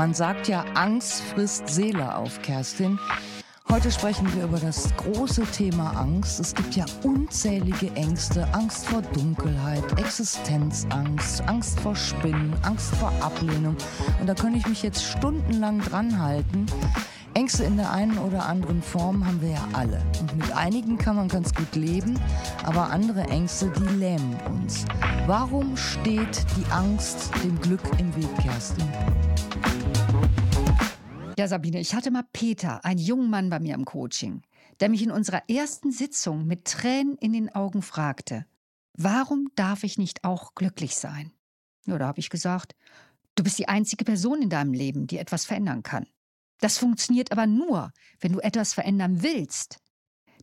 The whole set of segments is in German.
Man sagt ja, Angst frisst Seele auf, Kerstin. Heute sprechen wir über das große Thema Angst. Es gibt ja unzählige Ängste. Angst vor Dunkelheit, Existenzangst, Angst vor Spinnen, Angst vor Ablehnung. Und da könnte ich mich jetzt stundenlang dran halten. Ängste in der einen oder anderen Form haben wir ja alle. Und mit einigen kann man ganz gut leben, aber andere Ängste, die lähmen uns. Warum steht die Angst dem Glück im Weg, Kerstin? Ja, Sabine, ich hatte mal Peter, einen jungen Mann bei mir im Coaching, der mich in unserer ersten Sitzung mit Tränen in den Augen fragte, warum darf ich nicht auch glücklich sein? Ja, da habe ich gesagt, du bist die einzige Person in deinem Leben, die etwas verändern kann. Das funktioniert aber nur, wenn du etwas verändern willst.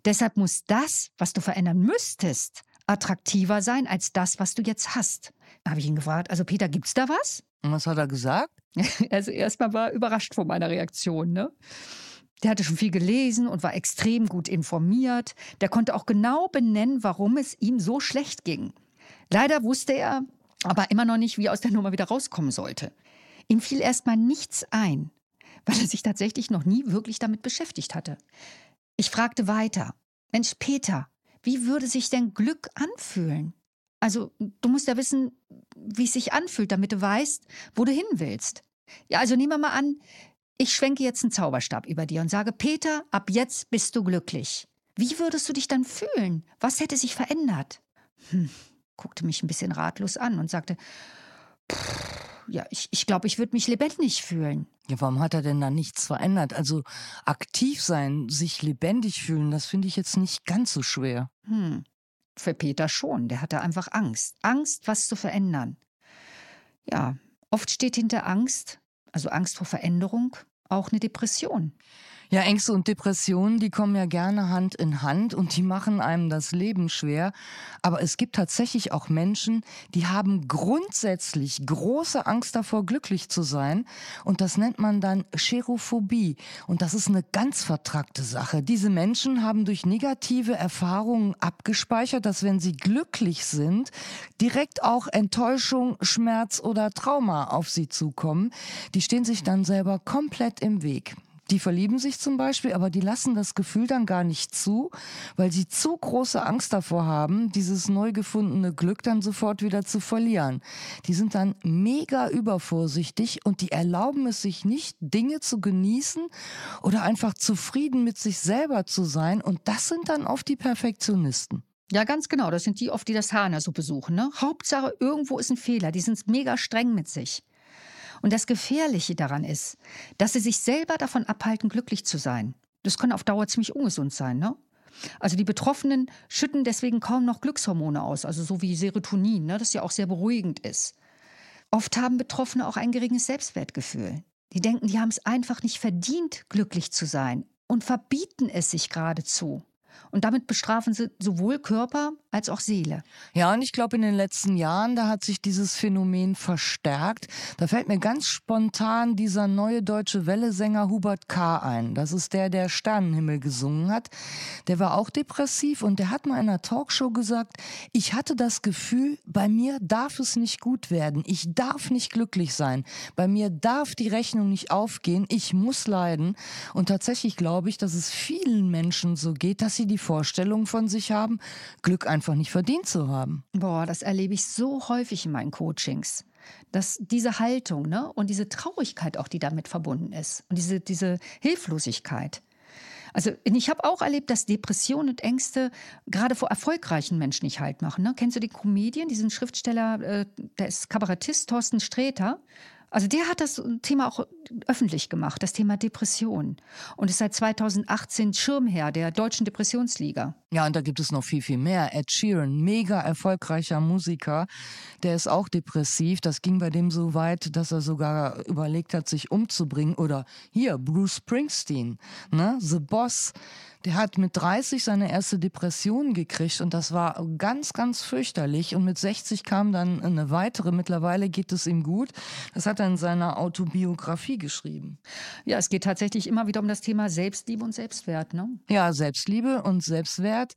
Deshalb muss das, was du verändern müsstest, attraktiver sein als das, was du jetzt hast. Da habe ich ihn gefragt, also Peter, gibt's da was? Und was hat er gesagt? Also erstmal war er überrascht von meiner Reaktion, ne? Der hatte schon viel gelesen und war extrem gut informiert. Der konnte auch genau benennen, warum es ihm so schlecht ging. Leider wusste er aber immer noch nicht, wie er aus der Nummer wieder rauskommen sollte. Ihm fiel erstmal nichts ein weil er sich tatsächlich noch nie wirklich damit beschäftigt hatte. Ich fragte weiter, Mensch Peter, wie würde sich denn Glück anfühlen? Also, du musst ja wissen, wie es sich anfühlt, damit du weißt, wo du hin willst. Ja, also nehmen wir mal an, ich schwenke jetzt einen Zauberstab über dir und sage, Peter, ab jetzt bist du glücklich. Wie würdest du dich dann fühlen? Was hätte sich verändert? Hm, guckte mich ein bisschen ratlos an und sagte, ja, ich, ich glaube, ich würde mich lebendig fühlen. Ja, warum hat er denn da nichts verändert? Also aktiv sein, sich lebendig fühlen, das finde ich jetzt nicht ganz so schwer. Hm. Für Peter schon. Der hatte einfach Angst. Angst, was zu verändern. Ja, oft steht hinter Angst, also Angst vor Veränderung, auch eine Depression. Ja, Ängste und Depressionen, die kommen ja gerne Hand in Hand und die machen einem das Leben schwer. Aber es gibt tatsächlich auch Menschen, die haben grundsätzlich große Angst davor, glücklich zu sein. Und das nennt man dann Cherophobie. Und das ist eine ganz vertrackte Sache. Diese Menschen haben durch negative Erfahrungen abgespeichert, dass wenn sie glücklich sind, direkt auch Enttäuschung, Schmerz oder Trauma auf sie zukommen. Die stehen sich dann selber komplett im Weg. Die verlieben sich zum Beispiel, aber die lassen das Gefühl dann gar nicht zu, weil sie zu große Angst davor haben, dieses neu gefundene Glück dann sofort wieder zu verlieren. Die sind dann mega übervorsichtig und die erlauben es sich nicht, Dinge zu genießen oder einfach zufrieden mit sich selber zu sein. Und das sind dann oft die Perfektionisten. Ja, ganz genau. Das sind die oft, die das Hahner so besuchen. Ne? Hauptsache, irgendwo ist ein Fehler. Die sind mega streng mit sich. Und das Gefährliche daran ist, dass sie sich selber davon abhalten, glücklich zu sein. Das kann auf Dauer ziemlich ungesund sein, ne? Also die Betroffenen schütten deswegen kaum noch Glückshormone aus, also so wie Serotonin, ne, das ja auch sehr beruhigend ist. Oft haben Betroffene auch ein geringes Selbstwertgefühl. Die denken, die haben es einfach nicht verdient, glücklich zu sein und verbieten es sich geradezu. Und damit bestrafen sie sowohl Körper als auch Seele. Ja, und ich glaube, in den letzten Jahren, da hat sich dieses Phänomen verstärkt. Da fällt mir ganz spontan dieser neue deutsche Wellesänger Hubert K. ein. Das ist der, der Sternenhimmel gesungen hat. Der war auch depressiv und der hat mal in einer Talkshow gesagt, ich hatte das Gefühl, bei mir darf es nicht gut werden. Ich darf nicht glücklich sein. Bei mir darf die Rechnung nicht aufgehen. Ich muss leiden. Und tatsächlich glaube ich, dass es vielen Menschen so geht, dass sie die Vorstellung von sich haben, Glück einfach nicht verdient zu haben. Boah, das erlebe ich so häufig in meinen Coachings. Dass diese Haltung ne, und diese Traurigkeit auch, die damit verbunden ist und diese, diese Hilflosigkeit. Also ich habe auch erlebt, dass Depressionen und Ängste gerade vor erfolgreichen Menschen nicht halt machen. Ne? Kennst du den Comedian, diesen Schriftsteller, äh, der ist Kabarettist, Thorsten Sträter? Also der hat das Thema auch öffentlich gemacht, das Thema Depression. Und ist seit 2018 Schirmherr der Deutschen Depressionsliga. Ja, und da gibt es noch viel, viel mehr. Ed Sheeran, mega erfolgreicher Musiker, der ist auch depressiv. Das ging bei dem so weit, dass er sogar überlegt hat, sich umzubringen. Oder hier, Bruce Springsteen, ne? The Boss der hat mit 30 seine erste Depression gekriegt und das war ganz, ganz fürchterlich. Und mit 60 kam dann eine weitere. Mittlerweile geht es ihm gut. Das hat er in seiner Autobiografie geschrieben. Ja, es geht tatsächlich immer wieder um das Thema Selbstliebe und Selbstwert, ne? Ja, Selbstliebe und Selbstwert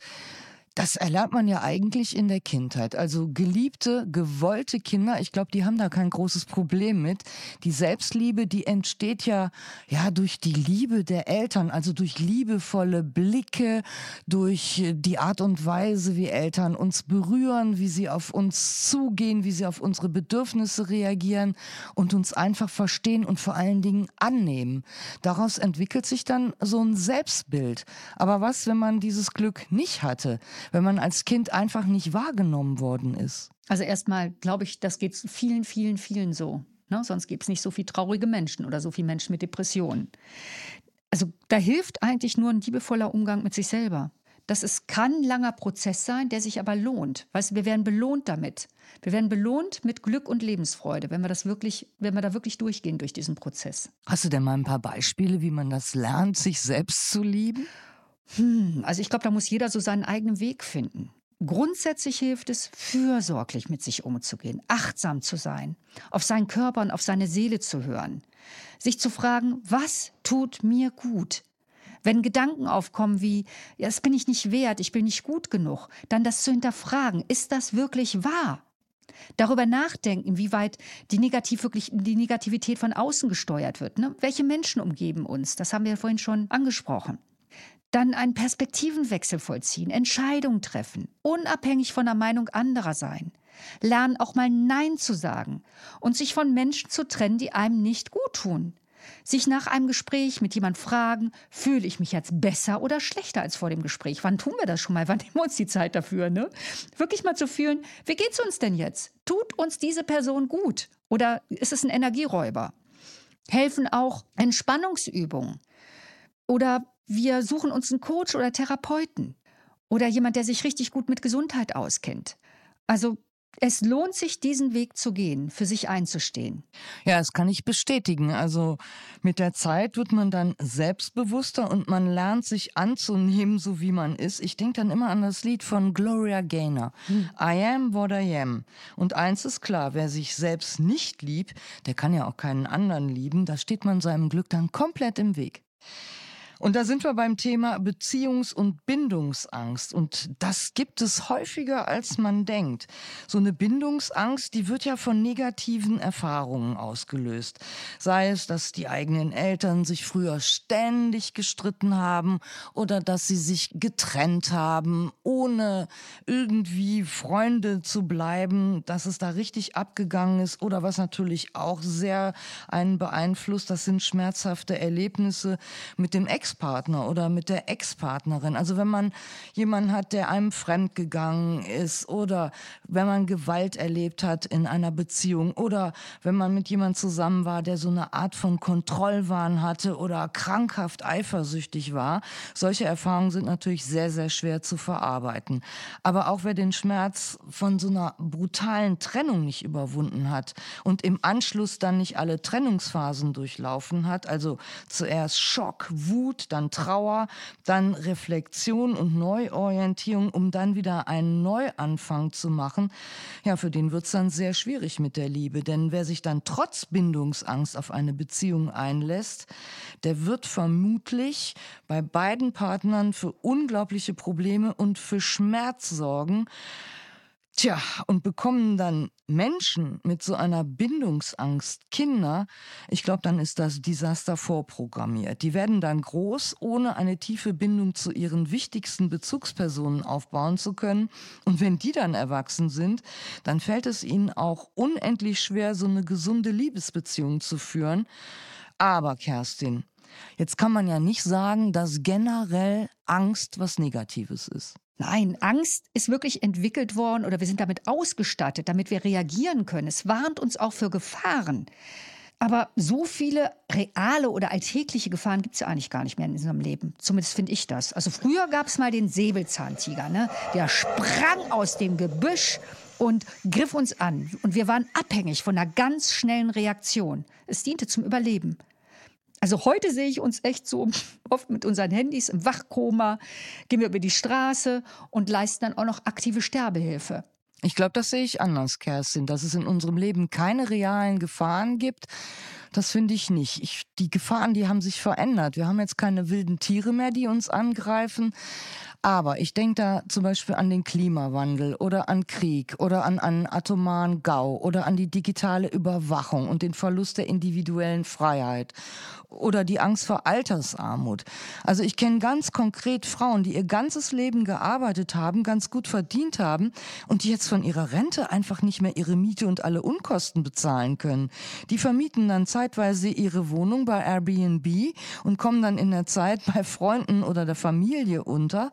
Das erlernt man ja eigentlich in der Kindheit. Also geliebte, gewollte Kinder, ich glaube, die haben da kein großes Problem mit. Die Selbstliebe, die entsteht ja, ja durch die Liebe der Eltern, also durch liebevolle Blicke, durch die Art und Weise, wie Eltern uns berühren, wie sie auf uns zugehen, wie sie auf unsere Bedürfnisse reagieren und uns einfach verstehen und vor allen Dingen annehmen. Daraus entwickelt sich dann so ein Selbstbild. Aber was, wenn man dieses Glück nicht hatte? Wenn man als Kind einfach nicht wahrgenommen worden ist. Also erstmal glaube ich, das geht vielen, vielen, vielen so. Ne? Sonst gibt es nicht so viele traurige Menschen oder so viele Menschen mit Depressionen. Also da hilft eigentlich nur ein liebevoller Umgang mit sich selber. Das ist, kann ein langer Prozess sein, der sich aber lohnt. Weißt, wir werden belohnt damit. Wir werden belohnt mit Glück und Lebensfreude, wenn wir das wirklich, wenn wir da wirklich durchgehen durch diesen Prozess. Hast du denn mal ein paar Beispiele, wie man das lernt, sich selbst zu lieben? Hm, also ich glaube, da muss jeder so seinen eigenen Weg finden. Grundsätzlich hilft es, fürsorglich mit sich umzugehen, achtsam zu sein, auf seinen Körper und auf seine Seele zu hören, sich zu fragen, was tut mir gut? Wenn Gedanken aufkommen wie, ja, das bin ich nicht wert, ich bin nicht gut genug, dann das zu hinterfragen, ist das wirklich wahr? Darüber nachdenken, wie weit die, Negativ wirklich, die Negativität von außen gesteuert wird. Ne? Welche Menschen umgeben uns? Das haben wir vorhin schon angesprochen. Dann einen Perspektivenwechsel vollziehen, Entscheidungen treffen, unabhängig von der Meinung anderer sein. Lernen auch mal Nein zu sagen und sich von Menschen zu trennen, die einem nicht gut tun. Sich nach einem Gespräch mit jemand fragen, fühle ich mich jetzt besser oder schlechter als vor dem Gespräch? Wann tun wir das schon mal? Wann nehmen wir uns die Zeit dafür? Ne? Wirklich mal zu fühlen, wie geht's uns denn jetzt? Tut uns diese Person gut? Oder ist es ein Energieräuber? Helfen auch Entspannungsübungen. Oder wir suchen uns einen Coach oder Therapeuten oder jemand, der sich richtig gut mit Gesundheit auskennt. Also es lohnt sich, diesen Weg zu gehen, für sich einzustehen. Ja, das kann ich bestätigen. Also mit der Zeit wird man dann selbstbewusster und man lernt sich anzunehmen, so wie man ist. Ich denke dann immer an das Lied von Gloria Gaynor. Hm. I am what I am. Und eins ist klar, wer sich selbst nicht liebt, der kann ja auch keinen anderen lieben. Da steht man seinem Glück dann komplett im Weg. Und da sind wir beim Thema Beziehungs- und Bindungsangst. Und das gibt es häufiger, als man denkt. So eine Bindungsangst, die wird ja von negativen Erfahrungen ausgelöst. Sei es, dass die eigenen Eltern sich früher ständig gestritten haben oder dass sie sich getrennt haben, ohne irgendwie Freunde zu bleiben, dass es da richtig abgegangen ist. Oder was natürlich auch sehr einen beeinflusst, das sind schmerzhafte Erlebnisse mit dem Ex Ex-Partner oder mit der Ex-Partnerin. Also wenn man jemanden hat, der einem fremdgegangen ist oder wenn man Gewalt erlebt hat in einer Beziehung oder wenn man mit jemandem zusammen war, der so eine Art von Kontrollwahn hatte oder krankhaft eifersüchtig war. Solche Erfahrungen sind natürlich sehr, sehr schwer zu verarbeiten. Aber auch wer den Schmerz von so einer brutalen Trennung nicht überwunden hat und im Anschluss dann nicht alle Trennungsphasen durchlaufen hat, also zuerst Schock, Wut, dann Trauer, dann Reflexion und Neuorientierung, um dann wieder einen Neuanfang zu machen. Ja, für den wird es dann sehr schwierig mit der Liebe, denn wer sich dann trotz Bindungsangst auf eine Beziehung einlässt, der wird vermutlich bei beiden Partnern für unglaubliche Probleme und für Schmerz sorgen. Tja, und bekommen dann Menschen mit so einer Bindungsangst Kinder, ich glaube, dann ist das Desaster vorprogrammiert. Die werden dann groß, ohne eine tiefe Bindung zu ihren wichtigsten Bezugspersonen aufbauen zu können. Und wenn die dann erwachsen sind, dann fällt es ihnen auch unendlich schwer, so eine gesunde Liebesbeziehung zu führen. Aber Kerstin, jetzt kann man ja nicht sagen, dass generell Angst was Negatives ist. Nein, Angst ist wirklich entwickelt worden oder wir sind damit ausgestattet, damit wir reagieren können. Es warnt uns auch für Gefahren. Aber so viele reale oder alltägliche Gefahren gibt es ja eigentlich gar nicht mehr in unserem Leben. Zumindest finde ich das. Also früher gab es mal den Säbelzahntiger, ne? der sprang aus dem Gebüsch und griff uns an. Und wir waren abhängig von einer ganz schnellen Reaktion. Es diente zum Überleben. Also heute sehe ich uns echt so oft mit unseren Handys im Wachkoma, gehen wir über die Straße und leisten dann auch noch aktive Sterbehilfe. Ich glaube, das sehe ich anders, Kerstin, dass es in unserem Leben keine realen Gefahren gibt. Das finde ich nicht. Ich, die Gefahren, die haben sich verändert. Wir haben jetzt keine wilden Tiere mehr, die uns angreifen. Aber ich denke da zum Beispiel an den Klimawandel oder an Krieg oder an einen atomaren Gau oder an die digitale Überwachung und den Verlust der individuellen Freiheit oder die Angst vor Altersarmut. Also ich kenne ganz konkret Frauen, die ihr ganzes Leben gearbeitet haben, ganz gut verdient haben und die jetzt von ihrer Rente einfach nicht mehr ihre Miete und alle Unkosten bezahlen können. Die vermieten dann zeitweise ihre Wohnung bei Airbnb und kommen dann in der Zeit bei Freunden oder der Familie unter.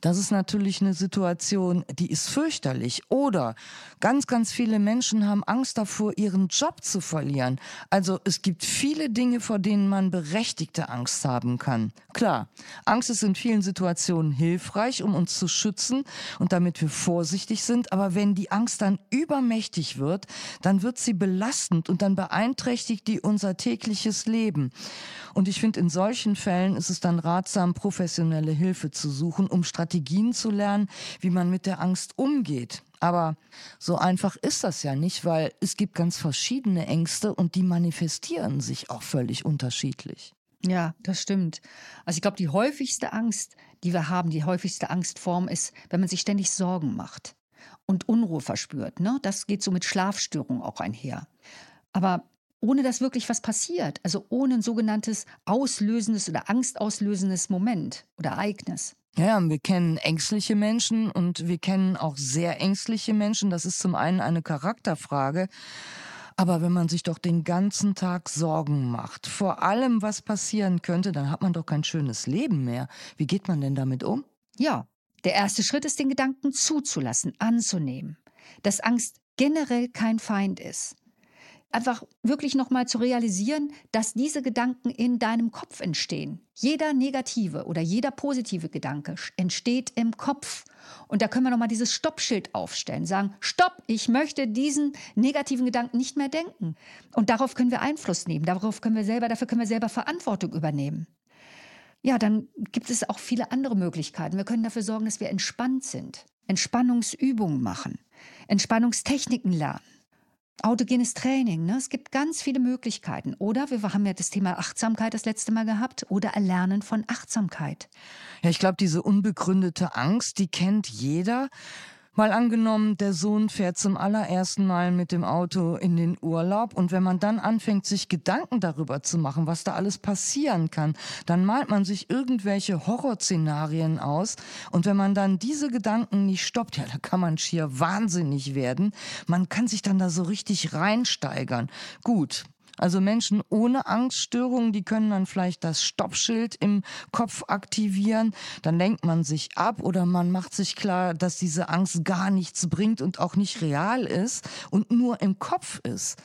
Das ist natürlich eine Situation, die ist fürchterlich. Oder ganz, ganz viele Menschen haben Angst davor, ihren Job zu verlieren. Also es gibt viele Dinge, vor denen man berechtigte Angst haben kann. Klar, Angst ist in vielen Situationen hilfreich, um uns zu schützen und damit wir vorsichtig sind. Aber wenn die Angst dann übermächtig wird, dann wird sie belastend und dann beeinträchtigt die unser tägliches Leben. Und ich finde, in solchen Fällen ist es dann ratsam, professionelle Hilfe zu suchen, um Strategien zu lernen, wie man mit der Angst umgeht. Aber so einfach ist das ja nicht, weil es gibt ganz verschiedene Ängste und die manifestieren sich auch völlig unterschiedlich. Ja, das stimmt. Also ich glaube, die häufigste Angst, die wir haben, die häufigste Angstform ist, wenn man sich ständig Sorgen macht und Unruhe verspürt. Ne? Das geht so mit Schlafstörungen auch einher. Aber ohne dass wirklich was passiert, also ohne ein sogenanntes auslösendes oder angstauslösendes Moment oder Ereignis. Ja, wir kennen ängstliche Menschen und wir kennen auch sehr ängstliche Menschen. Das ist zum einen eine Charakterfrage. Aber wenn man sich doch den ganzen Tag Sorgen macht, vor allem was passieren könnte, dann hat man doch kein schönes Leben mehr. Wie geht man denn damit um? Ja, der erste Schritt ist, den Gedanken zuzulassen, anzunehmen, dass Angst generell kein Feind ist einfach wirklich nochmal zu realisieren, dass diese Gedanken in deinem Kopf entstehen. Jeder negative oder jeder positive Gedanke entsteht im Kopf. Und da können wir nochmal dieses Stoppschild aufstellen, sagen, stopp, ich möchte diesen negativen Gedanken nicht mehr denken. Und darauf können wir Einfluss nehmen, darauf können wir selber, dafür können wir selber Verantwortung übernehmen. Ja, dann gibt es auch viele andere Möglichkeiten. Wir können dafür sorgen, dass wir entspannt sind, Entspannungsübungen machen, Entspannungstechniken lernen. Autogenes Training, ne? es gibt ganz viele Möglichkeiten. Oder wir haben ja das Thema Achtsamkeit das letzte Mal gehabt oder Erlernen von Achtsamkeit. Ja, ich glaube, diese unbegründete Angst, die kennt jeder. Mal angenommen, der Sohn fährt zum allerersten Mal mit dem Auto in den Urlaub und wenn man dann anfängt, sich Gedanken darüber zu machen, was da alles passieren kann, dann malt man sich irgendwelche Horrorszenarien aus und wenn man dann diese Gedanken nicht stoppt, ja, da kann man schier wahnsinnig werden. Man kann sich dann da so richtig reinsteigern. Gut, also Menschen ohne Angststörungen, die können dann vielleicht das Stoppschild im Kopf aktivieren. Dann lenkt man sich ab oder man macht sich klar, dass diese Angst gar nichts bringt und auch nicht real ist und nur im Kopf ist.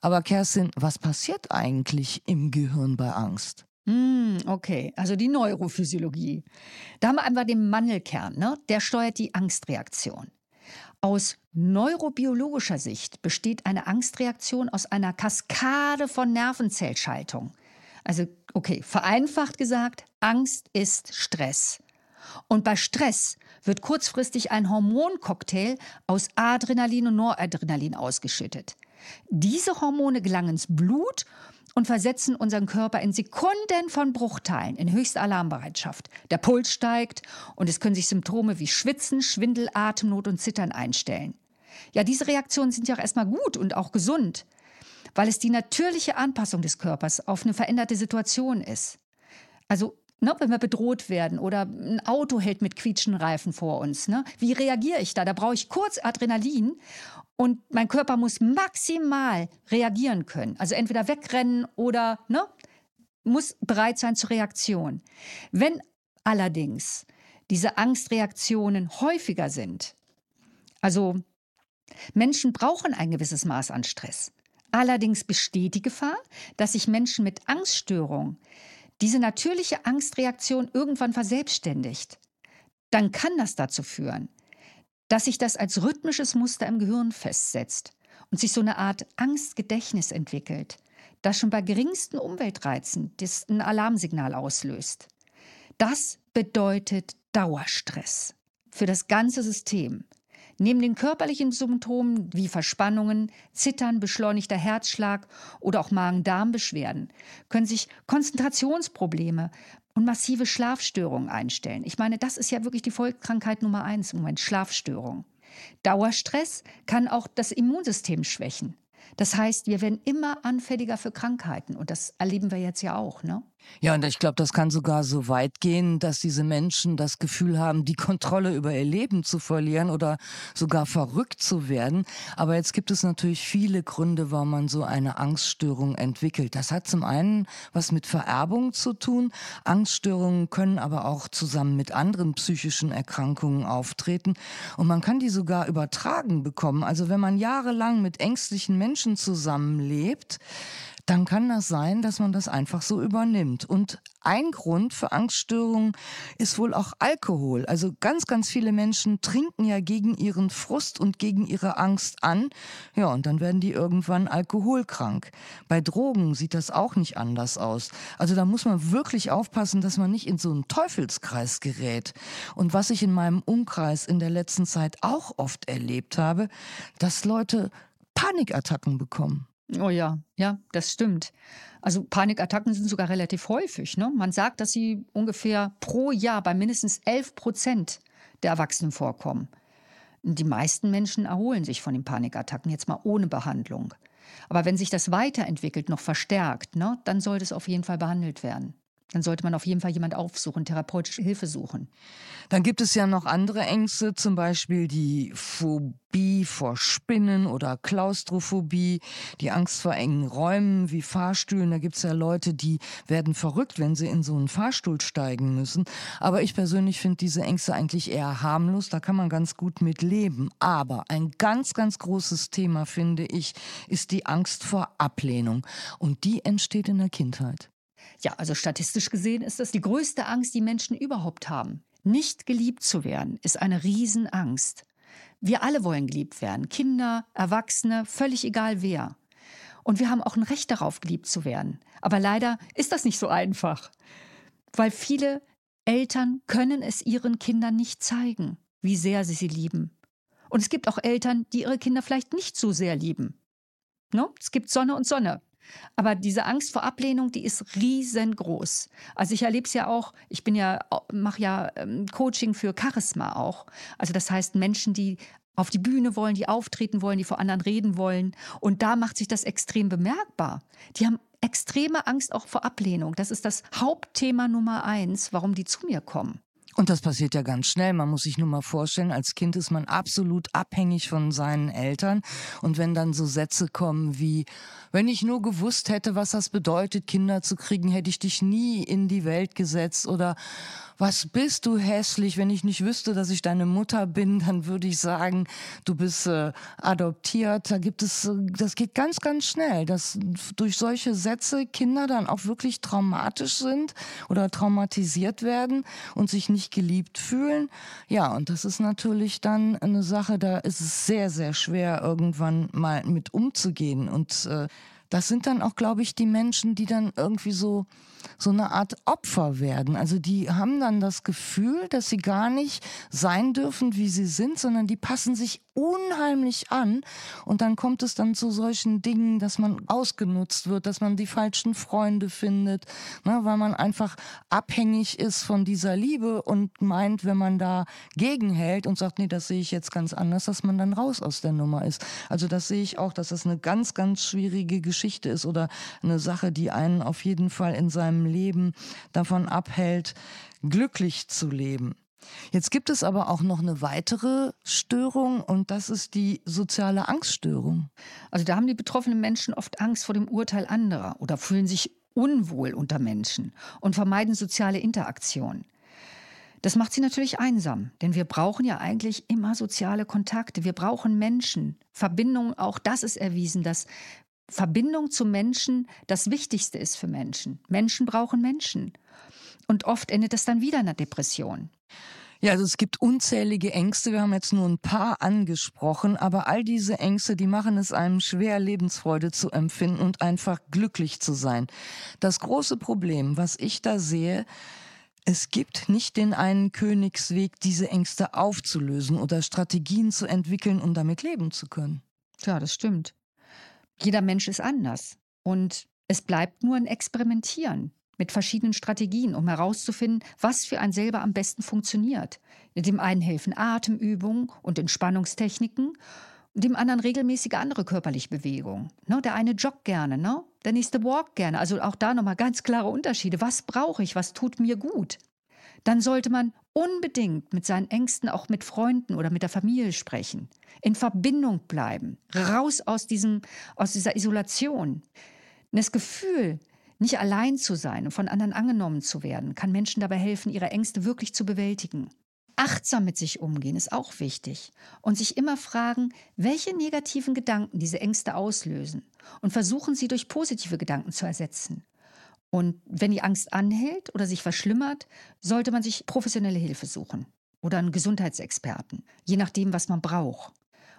Aber Kerstin, was passiert eigentlich im Gehirn bei Angst? Hm, okay, also die Neurophysiologie. Da haben wir einfach den Mandelkern, ne? der steuert die Angstreaktion. Aus neurobiologischer Sicht besteht eine Angstreaktion aus einer Kaskade von Nervenzellschaltung. Also, okay, vereinfacht gesagt, Angst ist Stress. Und bei Stress wird kurzfristig ein Hormoncocktail aus Adrenalin und Noradrenalin ausgeschüttet. Diese Hormone gelangen ins Blut und versetzen unseren Körper in Sekunden von Bruchteilen in höchste Alarmbereitschaft. Der Puls steigt und es können sich Symptome wie Schwitzen, Schwindel, Atemnot und Zittern einstellen. Ja, diese Reaktionen sind ja auch erstmal gut und auch gesund, weil es die natürliche Anpassung des Körpers auf eine veränderte Situation ist. Also Ne, wenn wir bedroht werden oder ein Auto hält mit quietschenden Reifen vor uns. Ne? Wie reagiere ich da? Da brauche ich kurz Adrenalin und mein Körper muss maximal reagieren können. Also entweder wegrennen oder ne, muss bereit sein zur Reaktion. Wenn allerdings diese Angstreaktionen häufiger sind, also Menschen brauchen ein gewisses Maß an Stress. Allerdings besteht die Gefahr, dass sich Menschen mit Angststörung diese natürliche Angstreaktion irgendwann verselbstständigt. Dann kann das dazu führen, dass sich das als rhythmisches Muster im Gehirn festsetzt und sich so eine Art Angstgedächtnis entwickelt, das schon bei geringsten Umweltreizen ein Alarmsignal auslöst. Das bedeutet Dauerstress für das ganze System. Neben den körperlichen Symptomen wie Verspannungen, Zittern, beschleunigter Herzschlag oder auch Magen-Darm-Beschwerden können sich Konzentrationsprobleme und massive Schlafstörungen einstellen. Ich meine, das ist ja wirklich die Volkskrankheit Nummer eins im Moment, Schlafstörungen. Dauerstress kann auch das Immunsystem schwächen. Das heißt, wir werden immer anfälliger für Krankheiten und das erleben wir jetzt ja auch. Ne? Ja, und ich glaube, das kann sogar so weit gehen, dass diese Menschen das Gefühl haben, die Kontrolle über ihr Leben zu verlieren oder sogar verrückt zu werden. Aber jetzt gibt es natürlich viele Gründe, warum man so eine Angststörung entwickelt. Das hat zum einen was mit Vererbung zu tun. Angststörungen können aber auch zusammen mit anderen psychischen Erkrankungen auftreten. Und man kann die sogar übertragen bekommen. Also wenn man jahrelang mit ängstlichen Menschen zusammenlebt, dann kann das sein, dass man das einfach so übernimmt. Und ein Grund für Angststörungen ist wohl auch Alkohol. Also ganz, ganz viele Menschen trinken ja gegen ihren Frust und gegen ihre Angst an. Ja, und dann werden die irgendwann alkoholkrank. Bei Drogen sieht das auch nicht anders aus. Also da muss man wirklich aufpassen, dass man nicht in so einen Teufelskreis gerät. Und was ich in meinem Umkreis in der letzten Zeit auch oft erlebt habe, dass Leute Panikattacken bekommen. Oh ja, ja, das stimmt. Also Panikattacken sind sogar relativ häufig. Ne? Man sagt, dass sie ungefähr pro Jahr bei mindestens 11 Prozent der Erwachsenen vorkommen. Die meisten Menschen erholen sich von den Panikattacken jetzt mal ohne Behandlung. Aber wenn sich das weiterentwickelt, noch verstärkt, ne, dann sollte es auf jeden Fall behandelt werden dann sollte man auf jeden Fall jemand aufsuchen, therapeutische Hilfe suchen. Dann gibt es ja noch andere Ängste, zum Beispiel die Phobie vor Spinnen oder Klaustrophobie, die Angst vor engen Räumen wie Fahrstühlen. Da gibt es ja Leute, die werden verrückt, wenn sie in so einen Fahrstuhl steigen müssen. Aber ich persönlich finde diese Ängste eigentlich eher harmlos. Da kann man ganz gut mit leben. Aber ein ganz, ganz großes Thema, finde ich, ist die Angst vor Ablehnung. Und die entsteht in der Kindheit. Ja, also statistisch gesehen ist das die größte Angst, die Menschen überhaupt haben. Nicht geliebt zu werden, ist eine Riesenangst. Wir alle wollen geliebt werden. Kinder, Erwachsene, völlig egal wer. Und wir haben auch ein Recht darauf, geliebt zu werden. Aber leider ist das nicht so einfach. Weil viele Eltern können es ihren Kindern nicht zeigen, wie sehr sie sie lieben. Und es gibt auch Eltern, die ihre Kinder vielleicht nicht so sehr lieben. No? Es gibt Sonne und Sonne. Aber diese Angst vor Ablehnung, die ist riesengroß. Also ich erlebe es ja auch, ich bin ja, mache ja ähm, Coaching für Charisma auch. Also das heißt Menschen, die auf die Bühne wollen, die auftreten wollen, die vor anderen reden wollen. Und da macht sich das extrem bemerkbar. Die haben extreme Angst auch vor Ablehnung. Das ist das Hauptthema Nummer eins, warum die zu mir kommen. Und das passiert ja ganz schnell. Man muss sich nur mal vorstellen, als Kind ist man absolut abhängig von seinen Eltern. Und wenn dann so Sätze kommen wie, wenn ich nur gewusst hätte, was das bedeutet, Kinder zu kriegen, hätte ich dich nie in die Welt gesetzt oder was bist du hässlich, wenn ich nicht wüsste, dass ich deine Mutter bin, dann würde ich sagen, du bist äh, adoptiert. Da gibt es, äh, das geht ganz, ganz schnell, dass durch solche Sätze Kinder dann auch wirklich traumatisch sind oder traumatisiert werden und sich nicht geliebt fühlen. Ja, und das ist natürlich dann eine Sache, da ist es sehr, sehr schwer, irgendwann mal mit umzugehen und äh, das sind dann auch, glaube ich, die Menschen, die dann irgendwie so so eine Art Opfer werden. Also die haben dann das Gefühl, dass sie gar nicht sein dürfen, wie sie sind, sondern die passen sich unheimlich an und dann kommt es dann zu solchen Dingen, dass man ausgenutzt wird, dass man die falschen Freunde findet, ne, weil man einfach abhängig ist von dieser Liebe und meint, wenn man da gegenhält und sagt, nee, das sehe ich jetzt ganz anders, dass man dann raus aus der Nummer ist. Also das sehe ich auch, dass das eine ganz, ganz schwierige Geschichte ist oder eine Sache, die einen auf jeden Fall in seinem Leben davon abhält, glücklich zu leben. Jetzt gibt es aber auch noch eine weitere Störung und das ist die soziale Angststörung. Also da haben die betroffenen Menschen oft Angst vor dem Urteil anderer oder fühlen sich unwohl unter Menschen und vermeiden soziale Interaktion. Das macht sie natürlich einsam, denn wir brauchen ja eigentlich immer soziale Kontakte. Wir brauchen Menschen, Verbindungen. Auch das ist erwiesen, dass Verbindung zu Menschen das Wichtigste ist für Menschen. Menschen brauchen Menschen. Und oft endet das dann wieder in einer Depression. Ja, also es gibt unzählige Ängste. Wir haben jetzt nur ein paar angesprochen, aber all diese Ängste, die machen es einem schwer, Lebensfreude zu empfinden und einfach glücklich zu sein. Das große Problem, was ich da sehe, Es gibt nicht den einen Königsweg, diese Ängste aufzulösen oder Strategien zu entwickeln, um damit leben zu können. Ja, das stimmt. Jeder Mensch ist anders. Und es bleibt nur ein Experimentieren mit verschiedenen Strategien, um herauszufinden, was für einen selber am besten funktioniert. Dem einen helfen Atemübungen und Entspannungstechniken, dem anderen regelmäßige andere körperliche Bewegungen. Ne, der eine joggt gerne, ne? der nächste walkt gerne. Also auch da nochmal ganz klare Unterschiede. Was brauche ich? Was tut mir gut? Dann sollte man unbedingt mit seinen Ängsten auch mit Freunden oder mit der Familie sprechen, in Verbindung bleiben, raus aus, diesem, aus dieser Isolation. Das Gefühl, nicht allein zu sein und von anderen angenommen zu werden, kann Menschen dabei helfen, ihre Ängste wirklich zu bewältigen. Achtsam mit sich umgehen ist auch wichtig und sich immer fragen, welche negativen Gedanken diese Ängste auslösen und versuchen sie durch positive Gedanken zu ersetzen. Und wenn die Angst anhält oder sich verschlimmert, sollte man sich professionelle Hilfe suchen oder einen Gesundheitsexperten, je nachdem, was man braucht.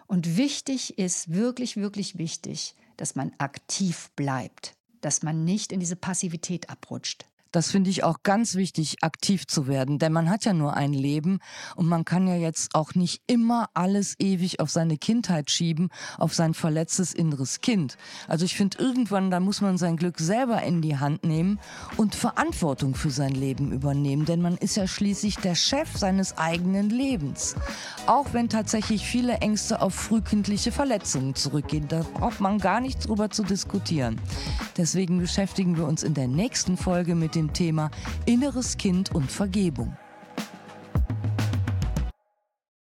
Und wichtig ist, wirklich, wirklich wichtig, dass man aktiv bleibt dass man nicht in diese Passivität abrutscht. Das finde ich auch ganz wichtig, aktiv zu werden, denn man hat ja nur ein Leben und man kann ja jetzt auch nicht immer alles ewig auf seine Kindheit schieben, auf sein verletztes inneres Kind. Also ich finde irgendwann, da muss man sein Glück selber in die Hand nehmen und Verantwortung für sein Leben übernehmen, denn man ist ja schließlich der Chef seines eigenen Lebens. Auch wenn tatsächlich viele Ängste auf frühkindliche Verletzungen zurückgehen, da braucht man gar nicht drüber zu diskutieren. Deswegen beschäftigen wir uns in der nächsten Folge mit dem Thema Inneres Kind und Vergebung.